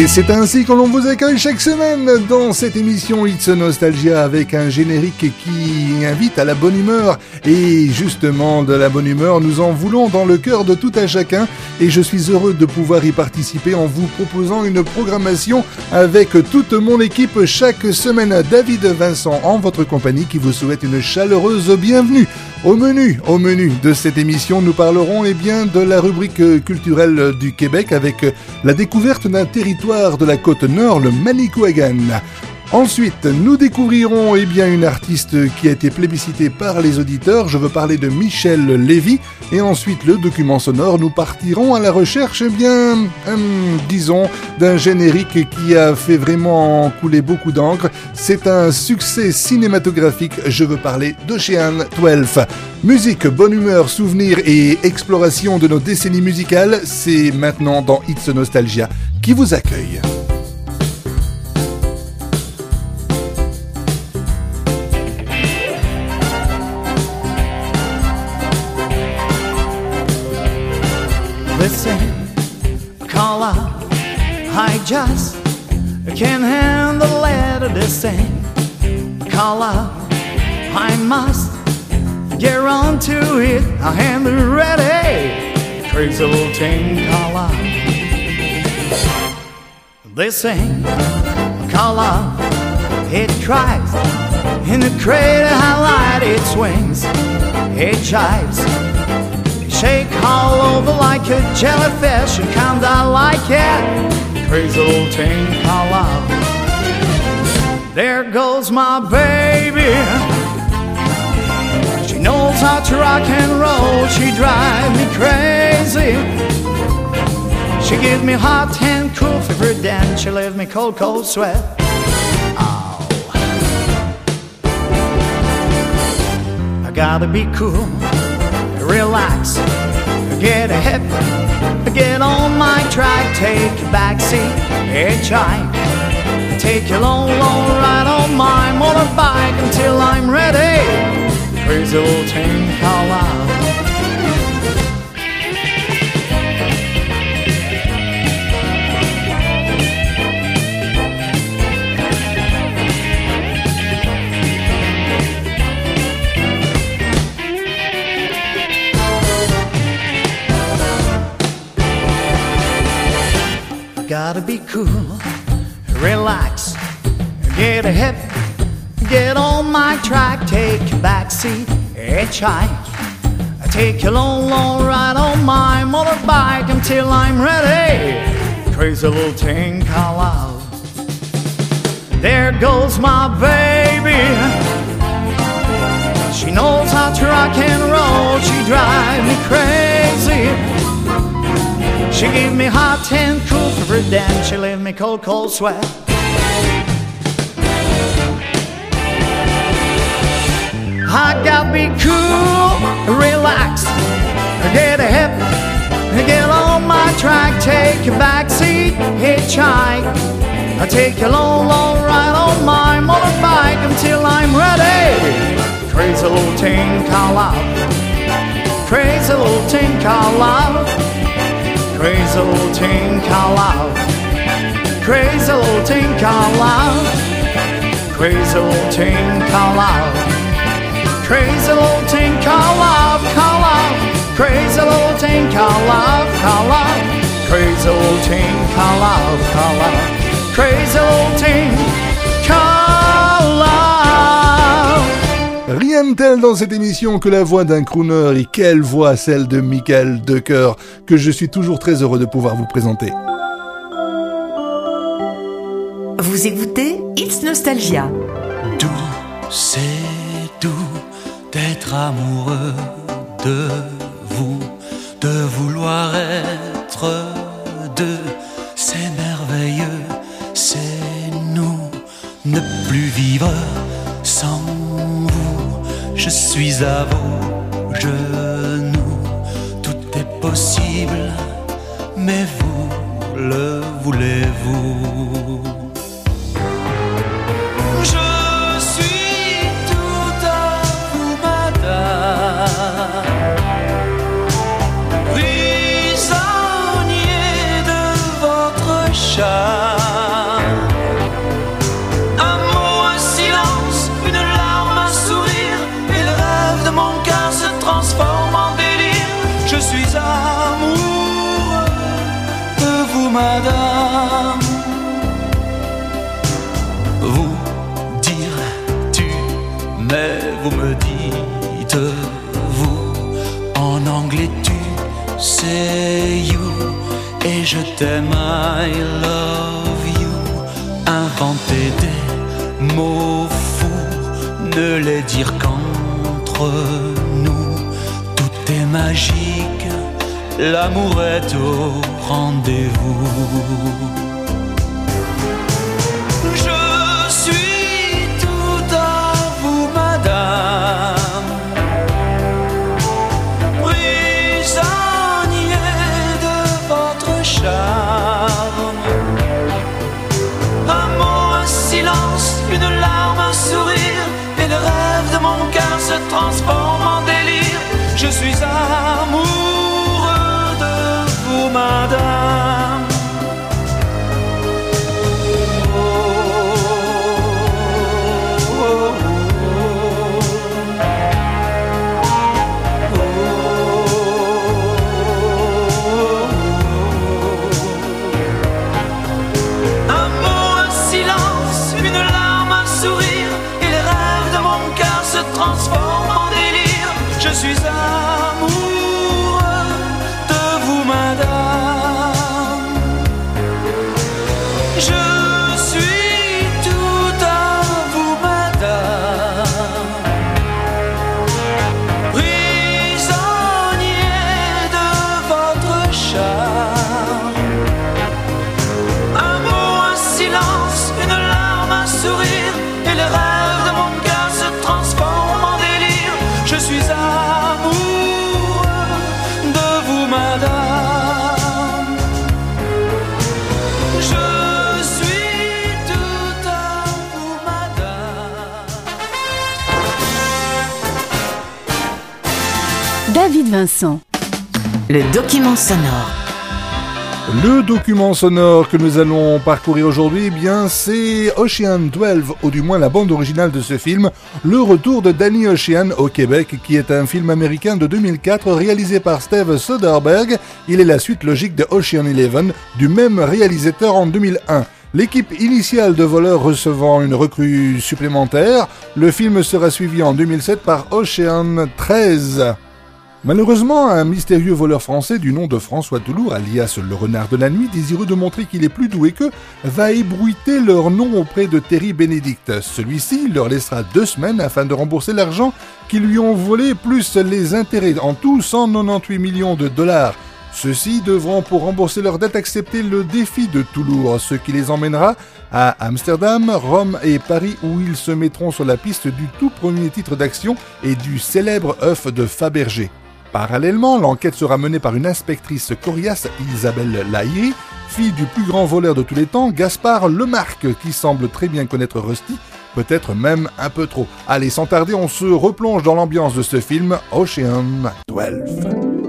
Et c'est ainsi que l'on vous accueille chaque semaine dans cette émission It's Nostalgia avec un générique qui invite à la bonne humeur. Et justement, de la bonne humeur, nous en voulons dans le cœur de tout à chacun. Et je suis heureux de pouvoir y participer en vous proposant une programmation avec toute mon équipe chaque semaine. David Vincent en votre compagnie qui vous souhaite une chaleureuse bienvenue. Au menu, de cette émission, nous parlerons eh de la rubrique culturelle du Québec avec la découverte d'un territoire de la côte nord, le Manicouagan. Ensuite, nous découvrirons eh bien, une artiste qui a été plébiscitée par les auditeurs. Je veux parler de Michel Lévy. Et ensuite, le document sonore, nous partirons à la recherche, eh bien, hum, disons, d'un générique qui a fait vraiment couler beaucoup d'encre. C'est un succès cinématographique. Je veux parler d'Ocean 12. Musique, bonne humeur, souvenirs et exploration de nos décennies musicales, c'est maintenant dans It's Nostalgia qui vous accueille. Listen, call out. I just can't handle it. Listen, call out. I must get on to it. I am ready. Crazy little thing, call out. Listen, call out. It cries in the crater. Light it swings. It jives shake all over like a jellyfish and kinda like it. Crazy little thing call out. There goes my baby. She knows how to rock and roll. She drives me crazy. She give me hot and cool fever, then she leave me cold, cold sweat. Oh. I gotta be cool relax, get a hip, get on my track, take a backseat, hitchhike, take a long, long ride on my motorbike until I'm ready. Crazy little thing, out. Be cool, relax, get a hip, get on my track, take a backseat, hitchhike. I take a long, long ride on my motorbike until I'm ready. Crazy little thing, call out. There goes my baby. She knows how to rock and roll. She drives me crazy. She gave me hot and cool for her then she left me cold, cold sweat. I gotta be cool, relax, get a hip, get on my track, take a backseat, hitchhike. I take a long, long ride on my motorbike until I'm ready. Crazy little thing, call out. Crazy little thing, call out. Crazy little Lord, think out loud. Praise the Lord, think out loud. Praise the Lord, think out loud. Praise love, Lord, think out loud, out loud. Praise the Lord, think out loud, out loud. Praise the Rien de tel dans cette émission que la voix d'un crooner et quelle voix celle de Michael Decker que je suis toujours très heureux de pouvoir vous présenter. Vous écoutez It's Nostalgia. Doux, c'est doux d'être amoureux de vous, de vouloir être deux. C'est merveilleux, c'est nous, ne plus vivre sans je suis à vos genoux. Tout est possible, mais vous le voulez-vous? T'aime, love you. Inventer des mots fous, ne les dire qu'entre nous. Tout est magique, l'amour est au rendez-vous. Je suis amoureux Vincent. Le document sonore. Le document sonore que nous allons parcourir aujourd'hui, eh bien, c'est Ocean 12, ou du moins la bande originale de ce film, Le retour de Danny Ocean au Québec, qui est un film américain de 2004 réalisé par Steve Soderbergh. Il est la suite logique de Ocean 11, du même réalisateur en 2001. L'équipe initiale de voleurs recevant une recrue supplémentaire, le film sera suivi en 2007 par Ocean 13. Malheureusement, un mystérieux voleur français du nom de François Toulour, alias le renard de la nuit, désireux de montrer qu'il est plus doué qu'eux, va ébruiter leur nom auprès de Terry Benedict. Celui-ci leur laissera deux semaines afin de rembourser l'argent qu'ils lui ont volé, plus les intérêts, en tout 198 millions de dollars. Ceux-ci devront, pour rembourser leur dette, accepter le défi de Toulour, ce qui les emmènera à Amsterdam, Rome et Paris, où ils se mettront sur la piste du tout premier titre d'action et du célèbre œuf de Fabergé. Parallèlement, l'enquête sera menée par une inspectrice coriace, Isabelle Lahiri, fille du plus grand voleur de tous les temps, Gaspard Lemarque, qui semble très bien connaître Rusty, peut-être même un peu trop. Allez, sans tarder, on se replonge dans l'ambiance de ce film, Ocean 12.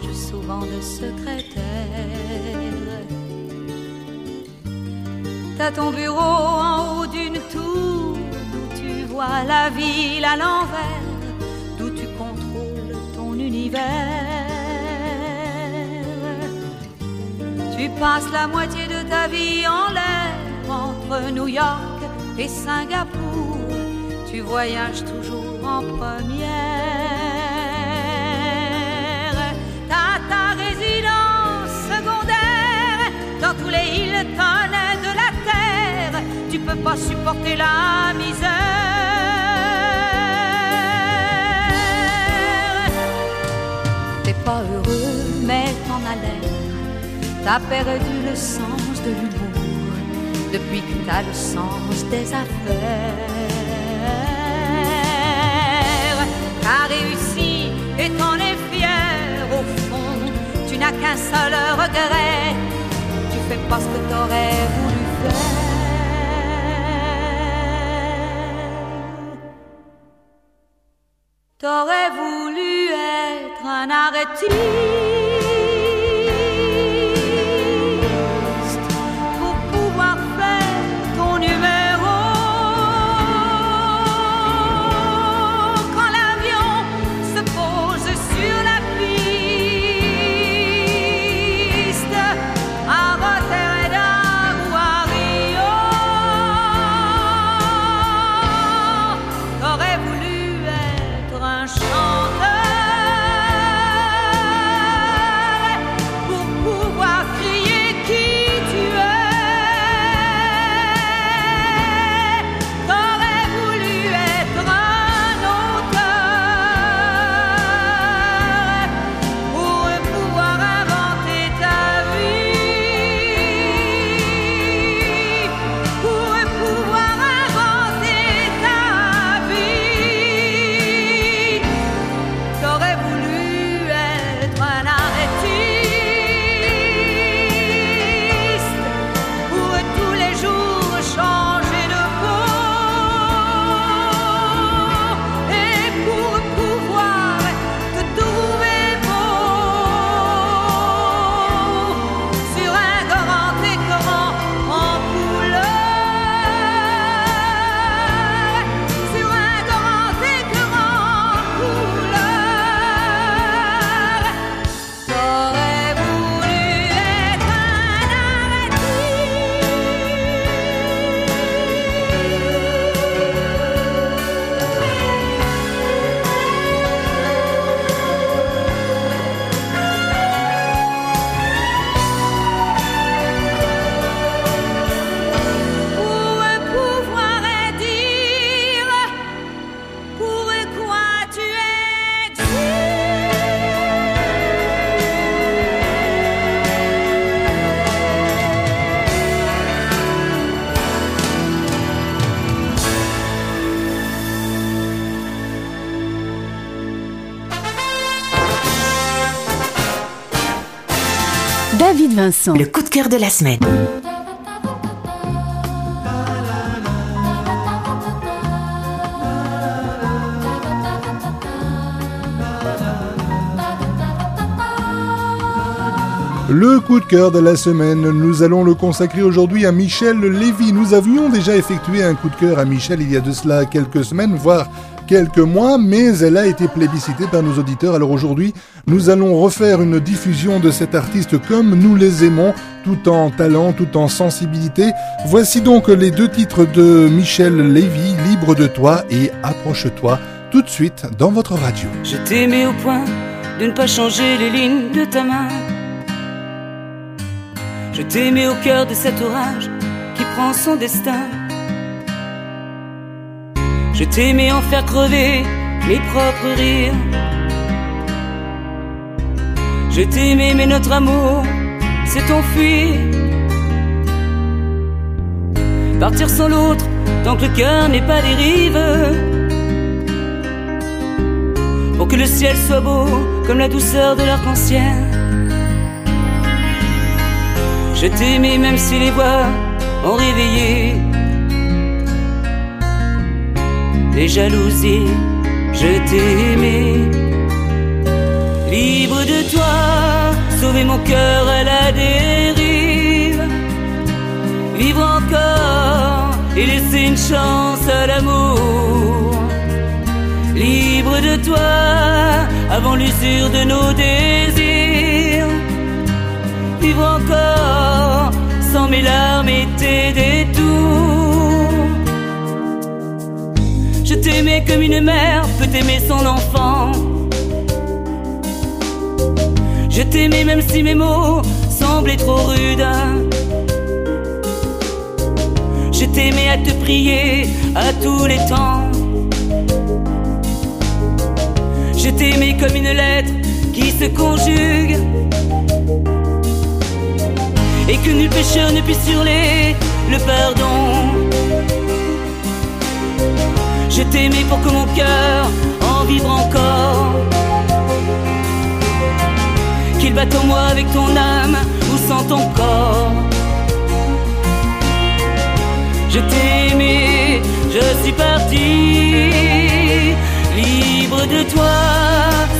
Tu changes souvent de secrétaire. T'as ton bureau en haut d'une tour d'où tu vois la ville à l'envers, d'où tu contrôles ton univers. Tu passes la moitié de ta vie en l'air entre New York et Singapour. Tu voyages toujours en première. Dans tous les Hilton de la terre. Tu peux pas supporter la misère. T'es pas heureux, mais t'en as l'air. T'as perdu le sens de l'humour depuis que t'as le sens des affaires. T'as réussi et t'en es fier au fond. Tu n'as qu'un seul regret. Fais pas ce que t'aurais voulu faire. T'aurais voulu être un artiste Vincent. Le coup de cœur de la semaine. Le coup de cœur de la semaine, nous allons le consacrer aujourd'hui à Michel Lévy. Nous avions déjà effectué un coup de cœur à Michel il y a de cela quelques semaines, voire quelques mois, mais elle a été plébiscitée par nos auditeurs. Alors aujourd'hui, nous allons refaire une diffusion de cet artiste comme nous les aimons, tout en talent, tout en sensibilité. Voici donc les deux titres de Michel Lévy, Libre de toi et Approche-toi, tout de suite dans votre radio. Je t'aimais au point de ne pas changer les lignes de ta main. Je t'aimais au cœur de cet orage qui prend son destin. Je t'aimais en faire crever mes propres rires. Je t'aimais mais notre amour s'est enfui. Partir sans l'autre, tant que le cœur n'est pas dérive. Pour que le ciel soit beau comme la douceur de l'arc-en-ciel. Je t'aimais même si les voix ont réveillé les jalousies. Je t'ai aimé, libre de toi, sauver mon cœur à la dérive, vivre encore et laisser une chance à l'amour. Libre de toi, avant l'usure de nos désirs, vivre encore sans mes larmes et tes détours. Comme une mère peut aimer son enfant. Je t'aimais même si mes mots semblaient trop rudes. Je t'aimais à te prier à tous les temps. Je t'aimais comme une lettre qui se conjugue. Et que nul pécheur ne puisse hurler le pardon. Je t'aimais pour que mon cœur en vibre encore. Qu'il batte en moi avec ton âme ou sans ton corps. Je t'ai aimé, je suis parti, libre de toi,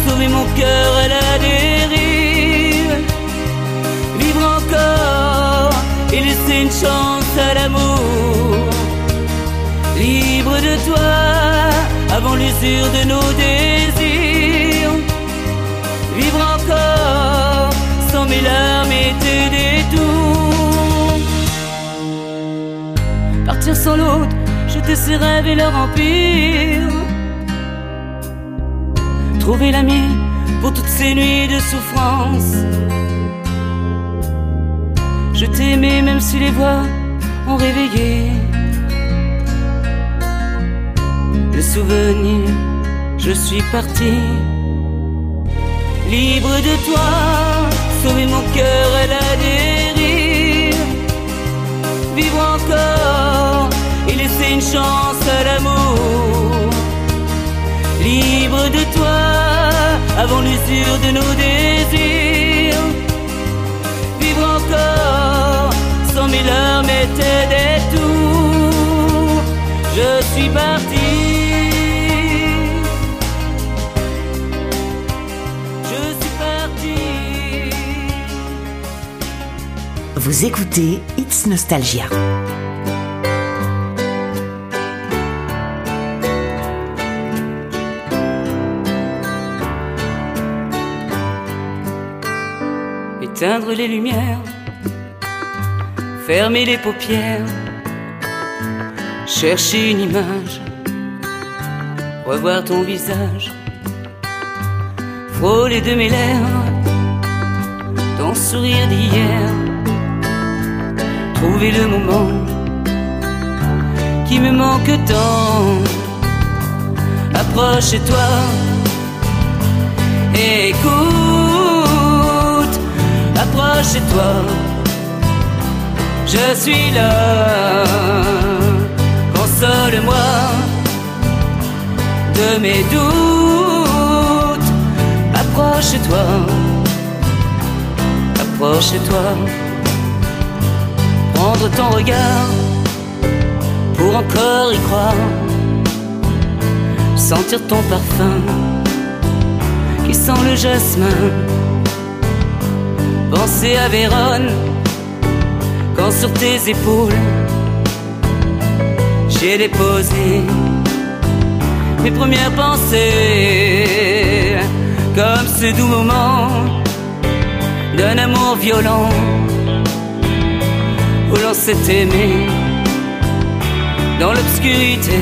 sauver mon cœur à la dérive, vivre encore et laisser une chance à l'amour, libre de toi, avant l'usure de nos désirs, vivre encore sans mes larmes et tes détours. Partir sans l'autre, jeter ses rêves et leur empire. Trouver l'ami pour toutes ces nuits de souffrance. Je t'aimais même si les voix ont réveillé. Le souvenir, je suis parti. Libre de toi, sauver mon cœur à la dérive. Vivre encore et laisser une chance à l'amour. Libre de toi, avant l'usure de nos désirs. Vivre encore, sans mes larmes et tes détours. Je suis parti. Vous écoutez It's Nostalgia. éteindre les lumières, fermer les paupières, chercher une image, revoir ton visage, frôler de mes lèvres. Ton sourire d'hier, trouver le moment qui me manque tant. Approche-toi, écoute. Approche-toi, je suis là, console-moi de mes doutes, approche-toi, approche-toi, ton regard pour encore y croire, sentir ton parfum qui sent le jasmin. Penser à Vérone quand sur tes épaules j'ai déposé mes premières pensées. Comme ce doux moment d'un amour violent où l'on s'est aimé dans l'obscurité.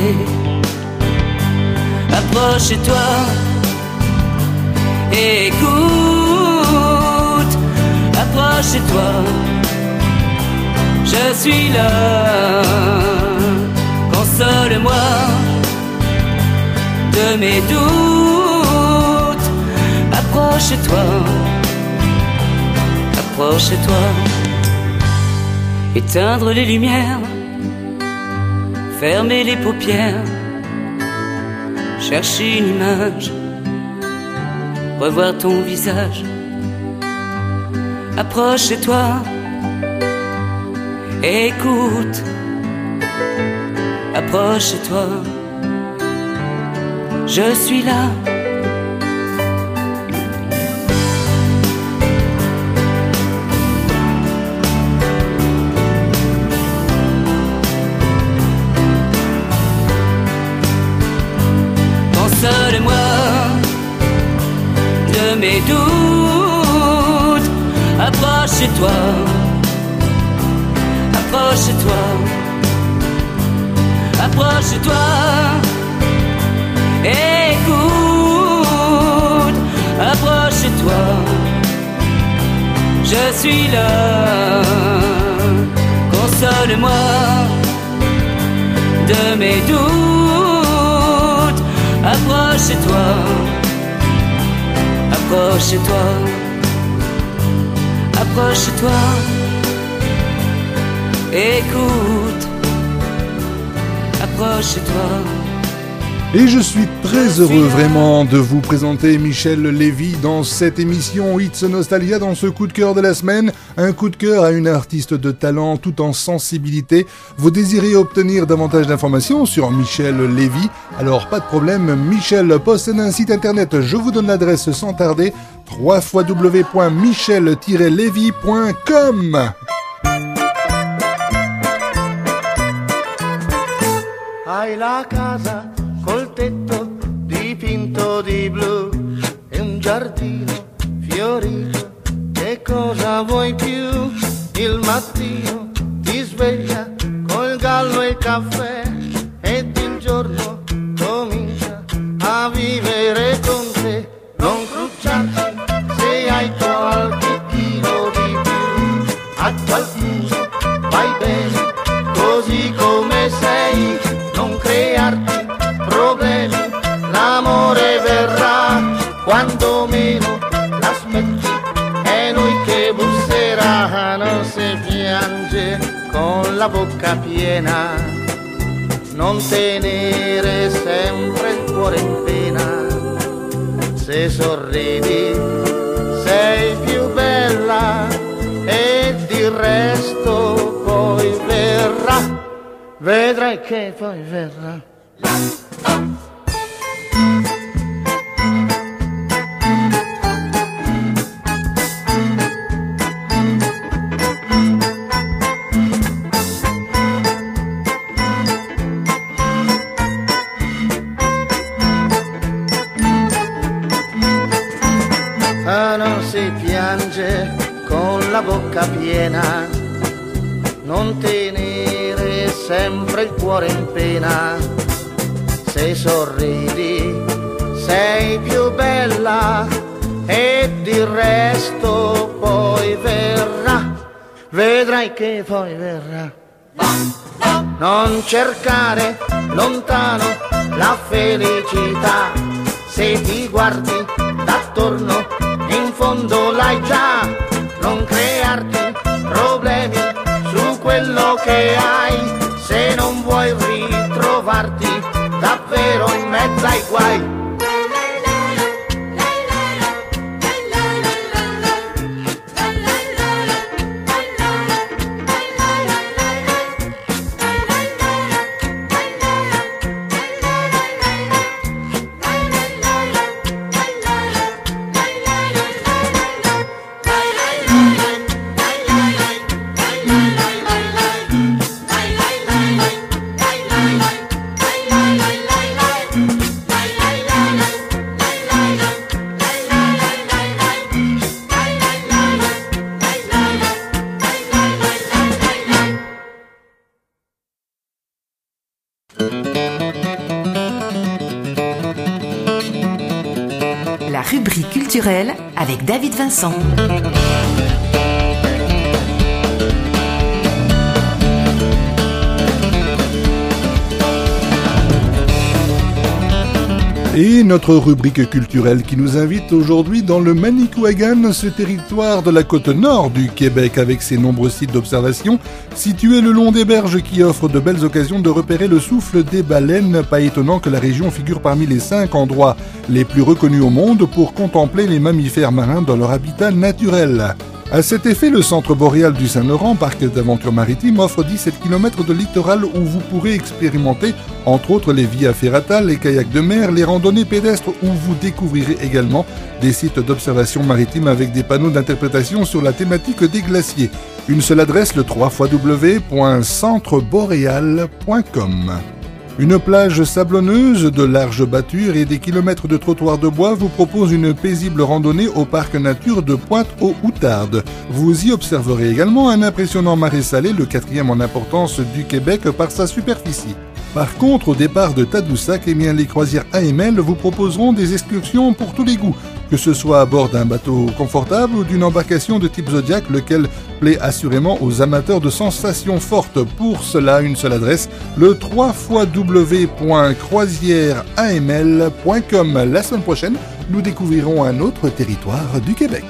Approche-toi, écoute. Approche-toi, je suis là, console-moi de mes doutes, approche-toi, approche-toi, éteindre les lumières, fermer les paupières, chercher une image, revoir ton visage. Approche-toi, écoute, approche-toi, je suis là. Mes doutes, approche-toi, approche-toi, approche-toi, écoute, approche-toi, je suis là, console-moi de mes doutes, approche-toi, approche-toi, approche-toi, écoute, approche-toi. Et je suis très heureux vraiment de vous présenter Michel Lévy dans cette émission It's Nostalgia dans ce coup de cœur de la semaine. Un coup de cœur à une artiste de talent tout en sensibilité. Vous désirez obtenir davantage d'informations sur Michel Lévy? Alors pas de problème, Michel possède un site internet. Je vous donne l'adresse sans tarder www.michel-lévy.com la casa dipinto di blu e un giardino fiorito. Che cosa vuoi più? Il mattino ti sveglia col gallo e il caffè ed il giorno comincia a vivere con te. Non crucciarti bocca piena, non tenere sempre il cuore in pena, se sorridi sei più bella ed il resto poi verrà, vedrai che poi verrà. Vedrai che poi verrà. Non cercare lontano la felicità, se ti guardi d'attorno in fondo l'hai già, non crearti problemi su quello che hai, se non vuoi ritrovarti davvero in mezzo ai guai. La rubrique culturelle avec David Vincent. Et notre rubrique culturelle qui nous invite aujourd'hui dans le Manicouagan, ce territoire de la côte nord du Québec avec ses nombreux sites d'observation situés le long des berges qui offrent de belles occasions de repérer le souffle des baleines. Pas étonnant que la région figure parmi les cinq endroits les plus reconnus au monde pour contempler les mammifères marins dans leur habitat naturel. À cet effet, le centre boréal du Saint-Laurent, parc d'aventure maritime, offre 17 km de littoral où vous pourrez expérimenter, entre autres, les via ferrata, les kayaks de mer, les randonnées pédestres, où vous découvrirez également des sites d'observation maritime avec des panneaux d'interprétation sur la thématique des glaciers. Une seule adresse, le 3 www.centreboréal.com. Une plage sablonneuse, de larges battures et des kilomètres de trottoirs de bois vous propose une paisible randonnée au parc nature de Pointe-aux-Outardes. Vous y observerez également un impressionnant marais salé, le quatrième en importance du Québec par sa superficie. Par contre, au départ de Tadoussac, eh bien, les croisières AML vous proposeront des excursions pour tous les goûts, que ce soit à bord d'un bateau confortable ou d'une embarcation de type Zodiac, lequel plaît assurément aux amateurs de sensations fortes. Pour cela, une seule adresse, le 3 www.croisièreaml.com. La semaine prochaine, nous découvrirons un autre territoire du Québec.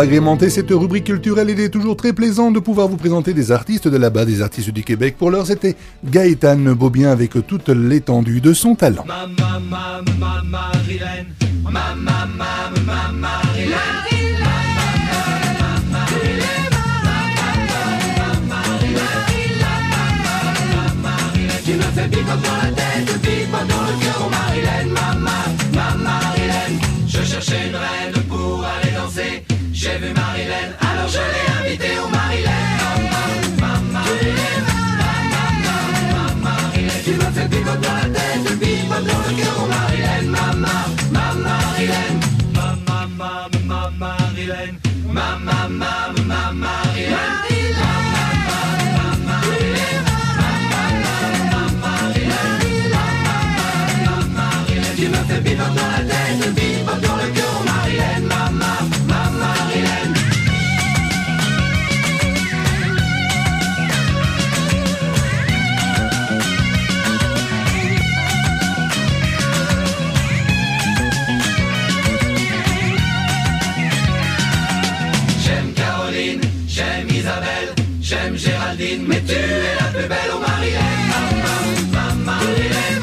Agrémenter cette rubrique culturelle, il est toujours très plaisant de pouvoir vous présenter des artistes de là-bas, des artistes du Québec. Pour l'heure, c'était Gaëtan Beaubien avec toute l'étendue de son talent. Mama, mama, mama. J'aime Géraldine, mais tu es la plus belle au Marilène. Ma, ma, Marilène.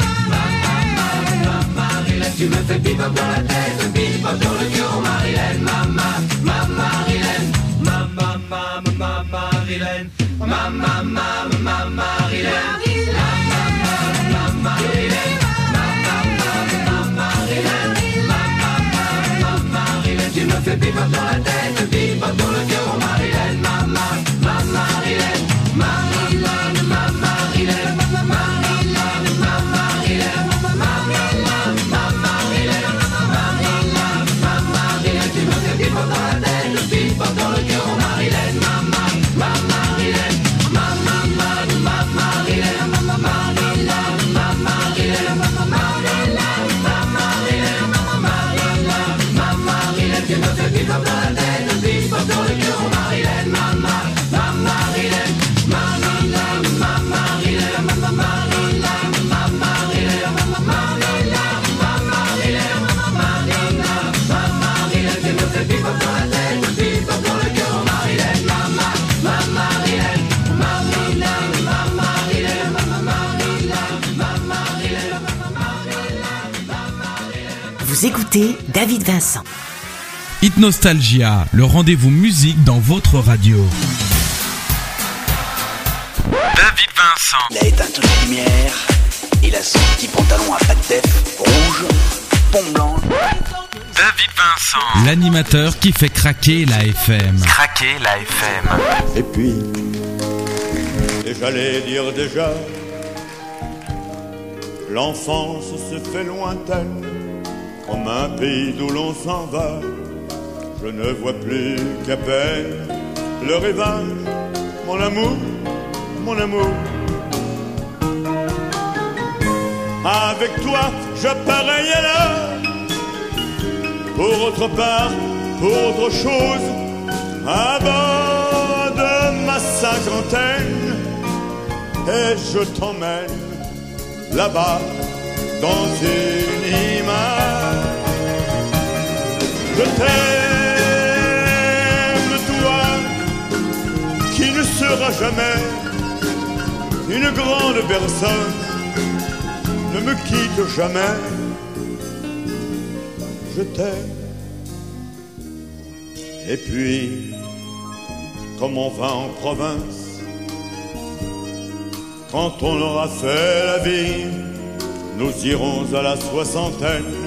Tu me fais bip-bop dans la tête, bip-bop dans le cœur, Marilène. Ma, ma, ma, Marilène. Ma, ma, Marilène. Ma, ma, ma, ma, Marilène. Ma, ma, ma, Marilène. Ma, ma, Tu me fais bip-bop dans la tête, bip-bop dans le cœur, Marilène. Ma, ma, Vous écoutez David Vincent. Hit Nostalgia, le rendez-vous musique dans votre radio. David Vincent. Il a éteint toutes les lumières. Il a son petit pantalon à pattes def rouge, pont blanc. David Vincent. L'animateur qui fait craquer la FM. Craquer la FM. Et puis, et j'allais dire déjà, l'enfance se fait lointaine, comme un pays d'où l'on s'en va. Je ne vois plus qu'à peine le rivage, mon amour, mon amour. Avec toi, je pareille à l'heure, pour autre part, pour autre chose, à bord de ma cinquantaine, et je t'emmène là-bas dans une image. Je t'aime, toi, qui ne seras jamais une grande personne, ne me quitte jamais. Je t'aime. Et puis, comme on va en province, quand on aura fait la vie, nous irons à la soixantaine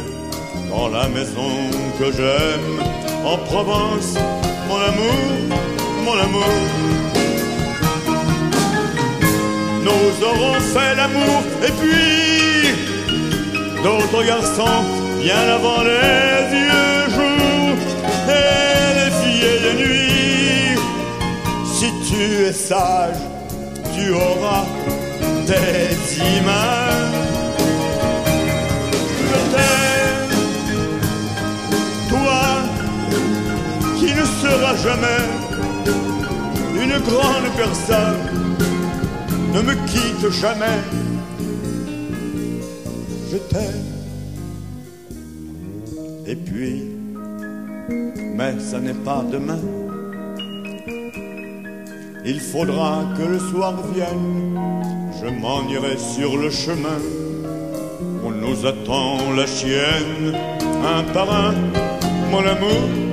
dans la maison que j'aime en Provence, mon amour, mon amour. Nous aurons fait l'amour et puis d'autres garçons bien avant les vieux jours et les filles de nuit. Si tu es sage, tu auras des images. Seras jamais une grande personne, ne me quitte jamais. Je t'aime. Et puis, mais ça n'est pas demain. Il faudra que le soir vienne, je m'en irai sur le chemin. On nous attend la chienne, un par un, mon amour,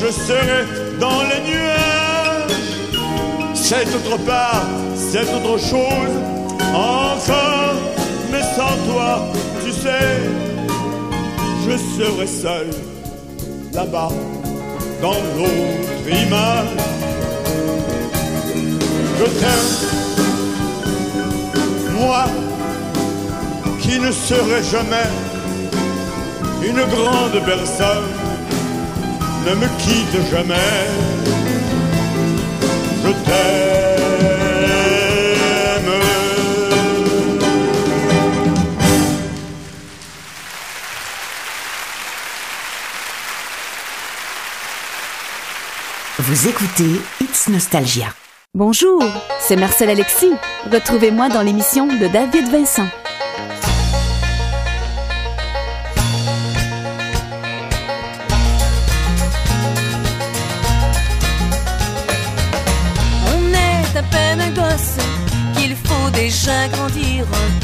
je serai dans les nuages, c'est autre part, c'est autre chose, encore, mais sans toi, tu sais, je serai seul là-bas dans l'autre image. Je t'aime, moi qui ne serai jamais une grande personne, ne me quitte jamais. Je t'aime. Vous écoutez It's Nostalgia. Bonjour, c'est Marcel Alexis. Retrouvez-moi dans l'émission de David Vincent. Déjà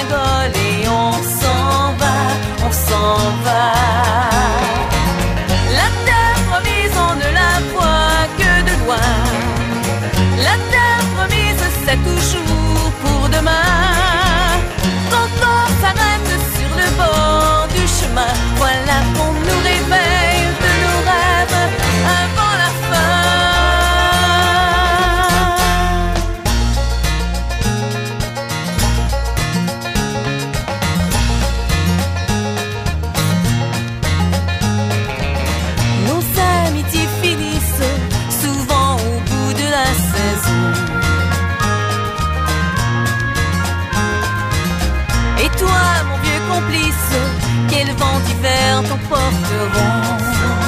et on s'en va, on s'en va. Quel vent d'hiver t'emporteront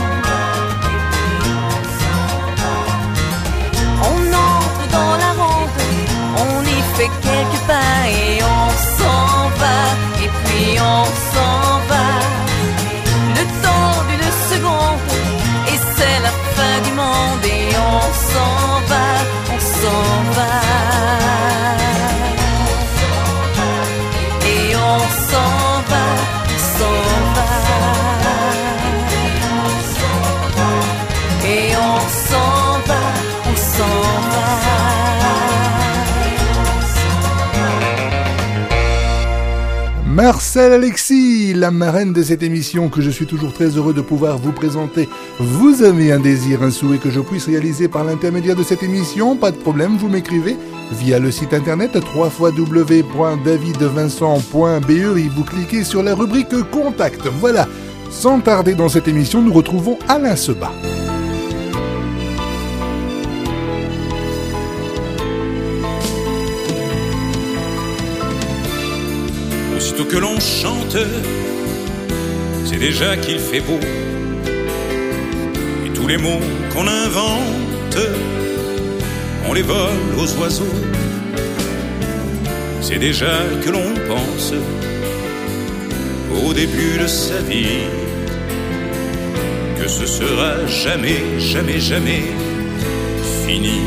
Marcel Alexis, la marraine de cette émission que je suis toujours très heureux de pouvoir vous présenter. Vous avez un désir, un souhait que je puisse réaliser par l'intermédiaire de cette émission? Pas de problème, vous m'écrivez via le site internet www.davidvincent.be et vous cliquez sur la rubrique Contact. Voilà. Sans tarder dans cette émission, nous retrouvons Alain Seba. Aussitôt que l'on chante, c'est déjà qu'il fait beau. Et tous les mots qu'on invente, on les vole aux oiseaux. C'est déjà que l'on pense au début de sa vie que ce sera jamais, jamais, jamais fini.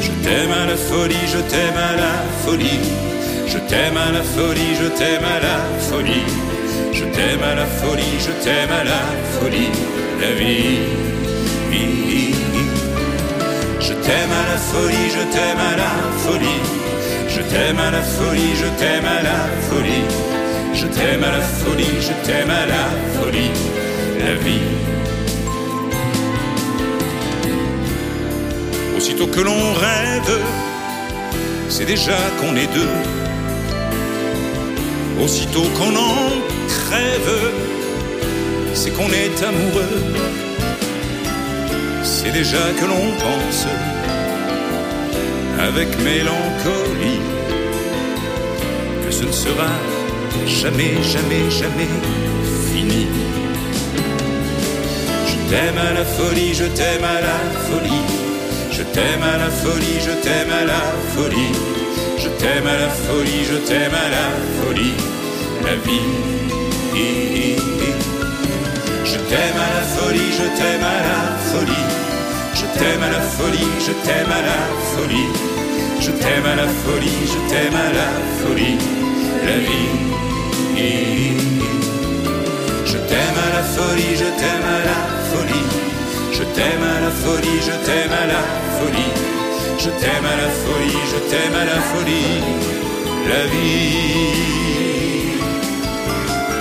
Je t'aime à la folie, je t'aime à la folie. Je t'aime à la folie, je t'aime à la folie. Je t'aime à la folie, je t'aime à la folie. La vie. Je t'aime à la folie, je t'aime à la folie. Je t'aime à la folie, je t'aime à la folie. Je t'aime à la folie, je t'aime à la folie. La vie. Aussitôt que l'on rêve, c'est déjà qu'on est deux. Aussitôt qu'on en crève, c'est qu'on est amoureux. C'est déjà que l'on pense avec mélancolie que ce ne sera jamais, jamais, jamais fini. Je t'aime à la folie, je t'aime à la folie. Je t'aime à la folie, je t'aime à la folie. Je t'aime à la folie, je t'aime à la folie. La vie. Je t'aime à la folie, je t'aime à la folie. Je t'aime à la folie, je t'aime à la folie. Je t'aime à la folie, je t'aime à la folie. La vie. Je t'aime à la folie, je t'aime à la t'aime à la folie, je t'aime à la folie. Je t'aime à la folie, je t'aime à la folie. La vie.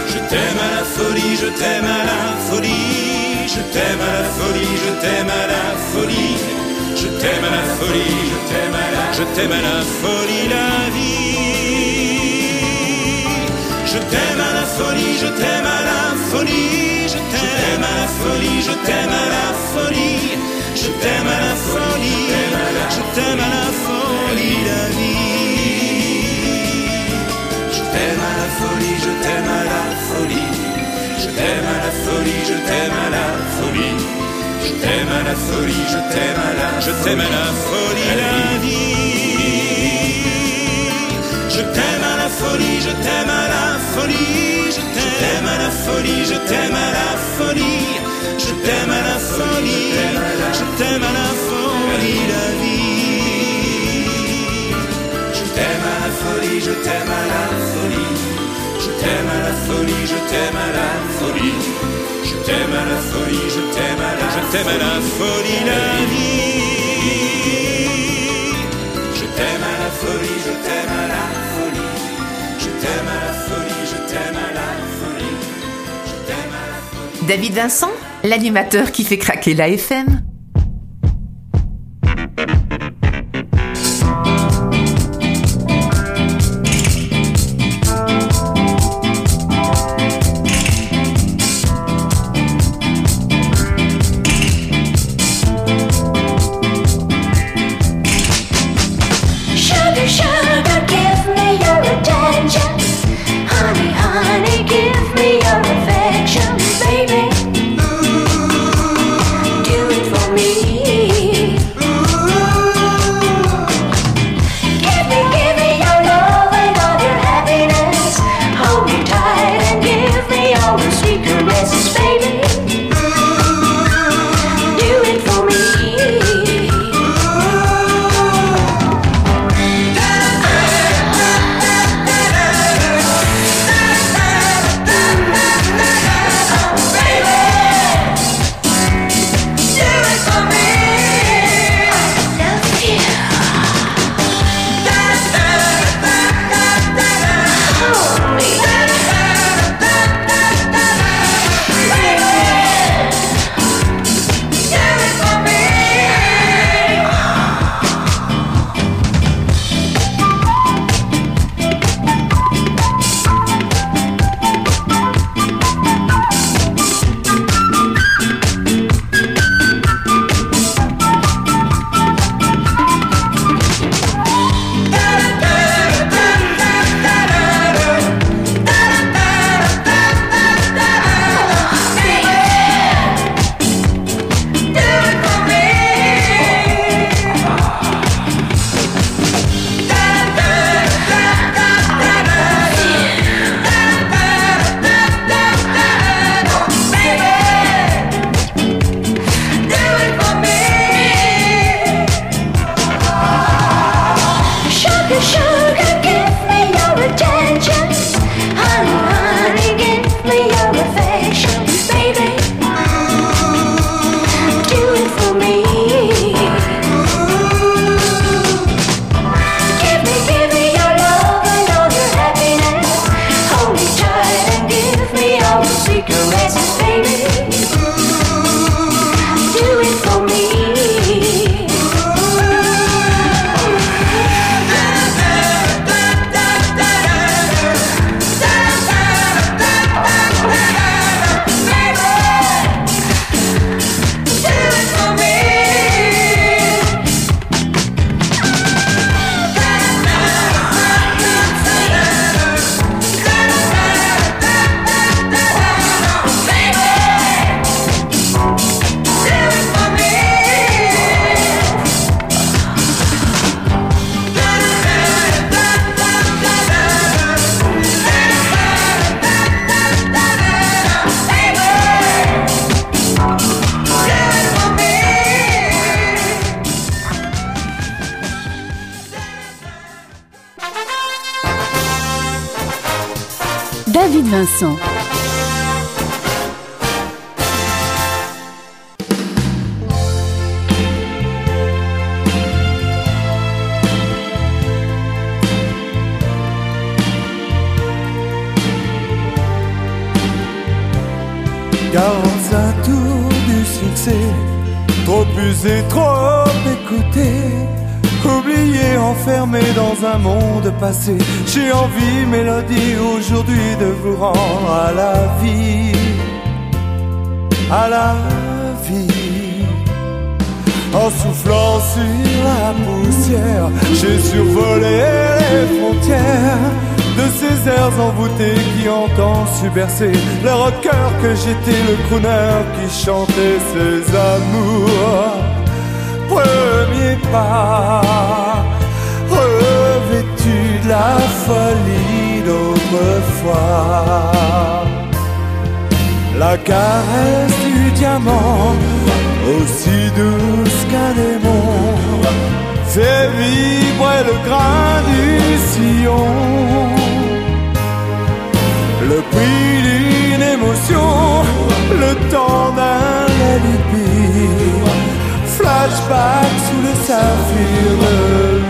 Je t'aime à la folie, je t'aime à la folie. Je t'aime à la folie, je t'aime à la folie. Je t'aime à la folie, je t'aime à la, je t'aime à la folie, la vie. Je t'aime à la folie, je t'aime à la folie, je t'aime à la folie, je t'aime à la folie, je t'aime à la folie, t'aime à la folie, la vie. Je t'aime à la folie, je t'aime à la folie, je t'aime à la folie, je t'aime à la folie. Je t'aime à la folie, je t'aime à la, je t'aime à la folie, la vie. Je t'aime à la folie, je t'aime à la folie, je t'aime à la folie, je t'aime à la folie, je t'aime à la folie, je t'aime à la folie, la vie. Je t'aime à la folie, je t'aime à la folie, je t'aime à la folie, je t'aime à la folie. Je t'aime à la folie, je t'aime à la, je t'aime à la folie, la vie. Je t'aime à la folie, je t'aime à la folie. Je t'aime à la folie, je t'aime à la folie. Je t'aime à la folie. David Vincent, l'animateur qui fait craquer la FM. Me. J'ai envie, mélodie, aujourd'hui de vous rendre à la vie. À la vie. En soufflant sur la poussière, j'ai survolé les frontières de ces airs envoûtés qui entendent submerser le rocker que j'étais, le crooner qui chantait ses amours. Premier pas, folie d'autrefois. La caresse du diamant, aussi douce qu'un démon, fait vibrer le grain du sillon. Le prix d'une émotion, le temps d'un alibi. Flashback sous le saphir.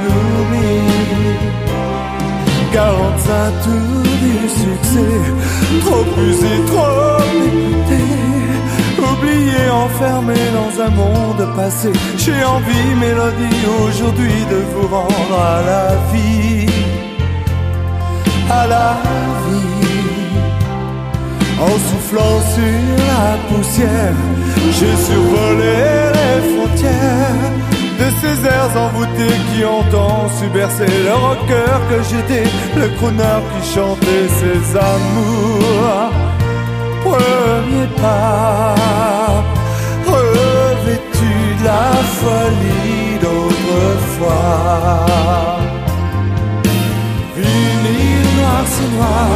45 tours du succès, trop usé, trop. Oublié, enfermé dans un monde passé. J'ai envie, mélodie, aujourd'hui de vous rendre à la vie. À la vie. En soufflant sur la poussière, j'ai survolé les frontières de ces airs envoûtés qui entendent submerser le rocker que j'étais, le crooner qui chantait ses amours. Premier pas, revêtu de la folie d'autrefois. Vinyle noir, c'est noir,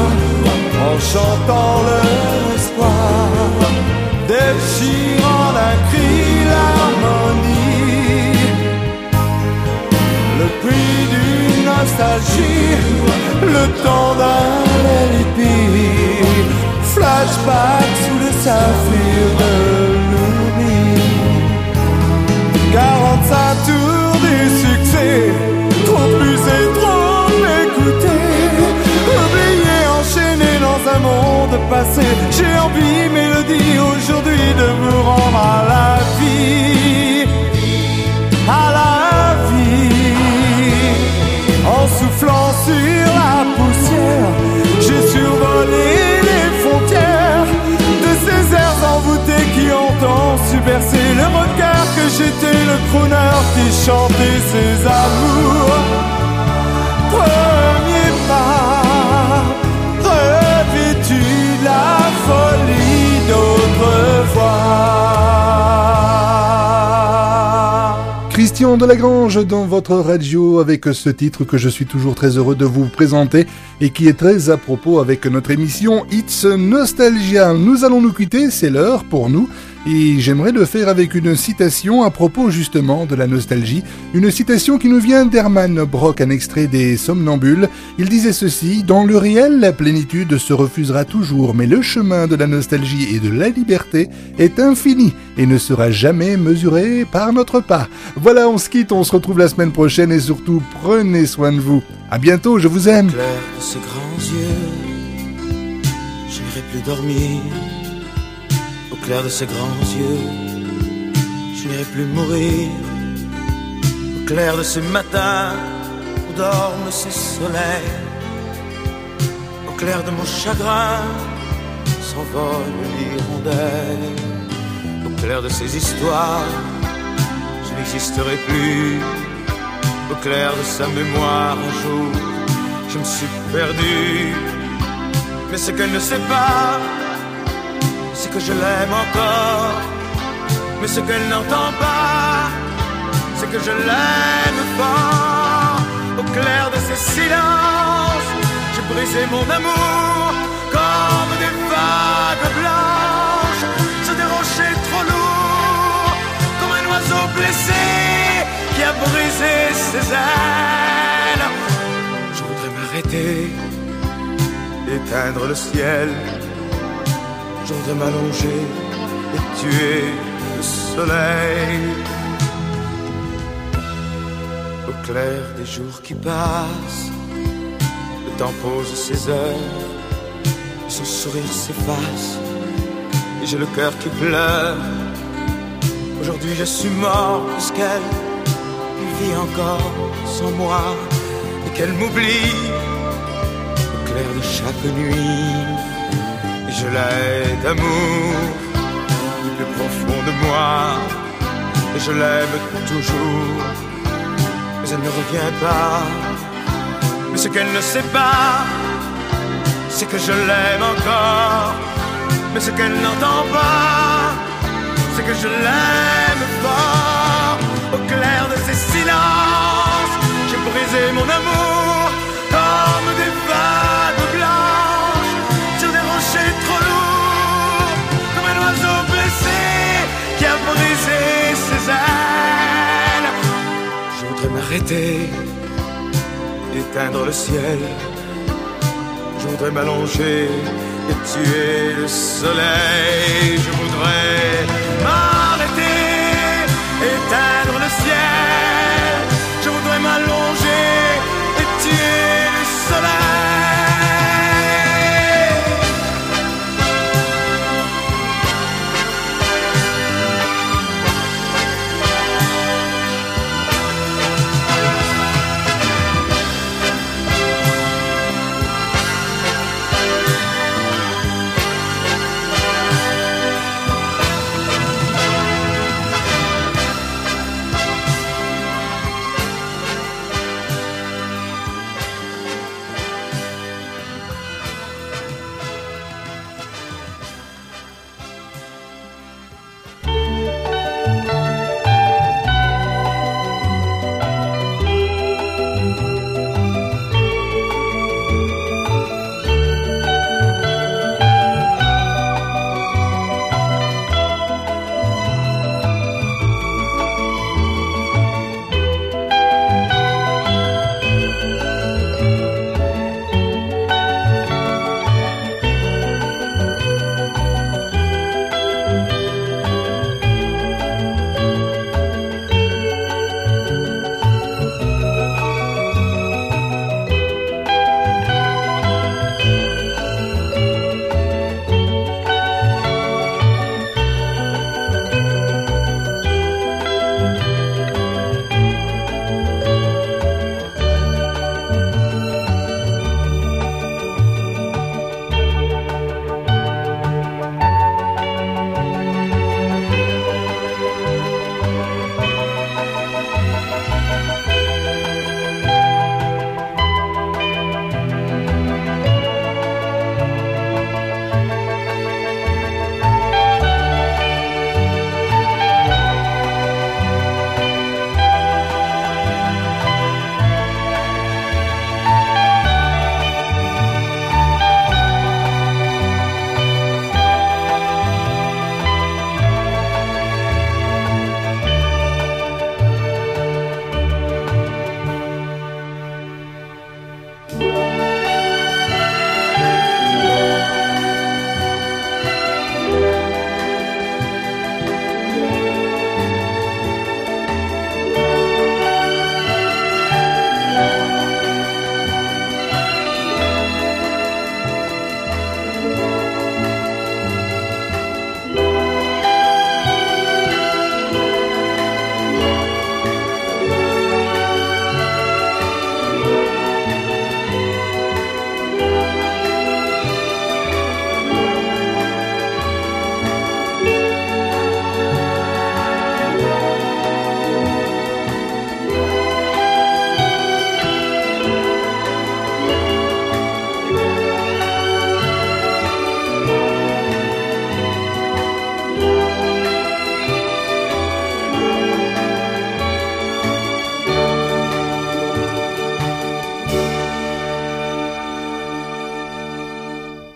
en chantant l'espoir, déchirant d'un cri l'harmonie. Le prix d'une nostalgie, le temps d'un alibi. Flashback sous le saphir de l'oubli. 45 tours du succès, trop usé, trop écouté. Oublié, enchaîné dans un monde passé. J'ai envie, mélodie, aujourd'hui de vous rendre à submerser le regard que j'étais, le crooner qui chantait ses amours. Premier pas, revêtu la folie d'autrefois. Christian Delagrange dans votre radio avec ce titre que je suis toujours très heureux de vous présenter et qui est très à propos avec notre émission It's Nostalgia. Nous allons nous quitter, c'est l'heure pour nous. Et j'aimerais le faire avec une citation à propos justement de la nostalgie. Une citation qui nous vient d'Hermann Brock, un extrait des Somnambules. Il disait ceci, Dans le réel, la plénitude se refusera toujours, mais le chemin de la nostalgie et de la liberté est infini et ne sera jamais mesuré par notre pas. Voilà, on se quitte, on se retrouve la semaine prochaine et surtout, prenez soin de vous. À bientôt, je vous aime. plus dormir. Au clair de ses grands yeux, je n'irai plus mourir. Au clair de ces matins où dorment ces soleils, au clair de mon chagrin s'envole l'hirondelle. Au clair de ces histoires, je n'existerai plus. Au clair de sa mémoire, un jour, je me suis perdu. Mais ce qu'elle ne sait pas, c'est que je l'aime encore. Mais ce qu'elle n'entend pas, c'est que je l'aime fort. Au clair de ces silences, j'ai brisé mon amour comme des vagues blanches sur des rochers trop lourds, comme un oiseau blessé qui a brisé ses ailes. Je voudrais m'arrêter, éteindre le ciel. Je voudrais m'allonger et tuer le soleil. Au clair des jours qui passent, le temps pose ses heures, et son sourire s'efface, et j'ai le cœur qui pleure. Aujourd'hui je suis mort puisqu'elle vit encore sans moi et qu'elle m'oublie au clair de chaque nuit. Je la d'amour du plus profond de moi et je l'aime toujours, mais elle ne revient pas. Mais ce qu'elle ne sait pas, c'est que je l'aime encore. Mais ce qu'elle n'entend pas, c'est que je l'aime fort. Au clair de ces silences, j'ai brisé mon amour voudrais m'arrêter, éteindre le ciel. Je voudrais m'allonger et tuer le soleil. Je voudrais m'arrêter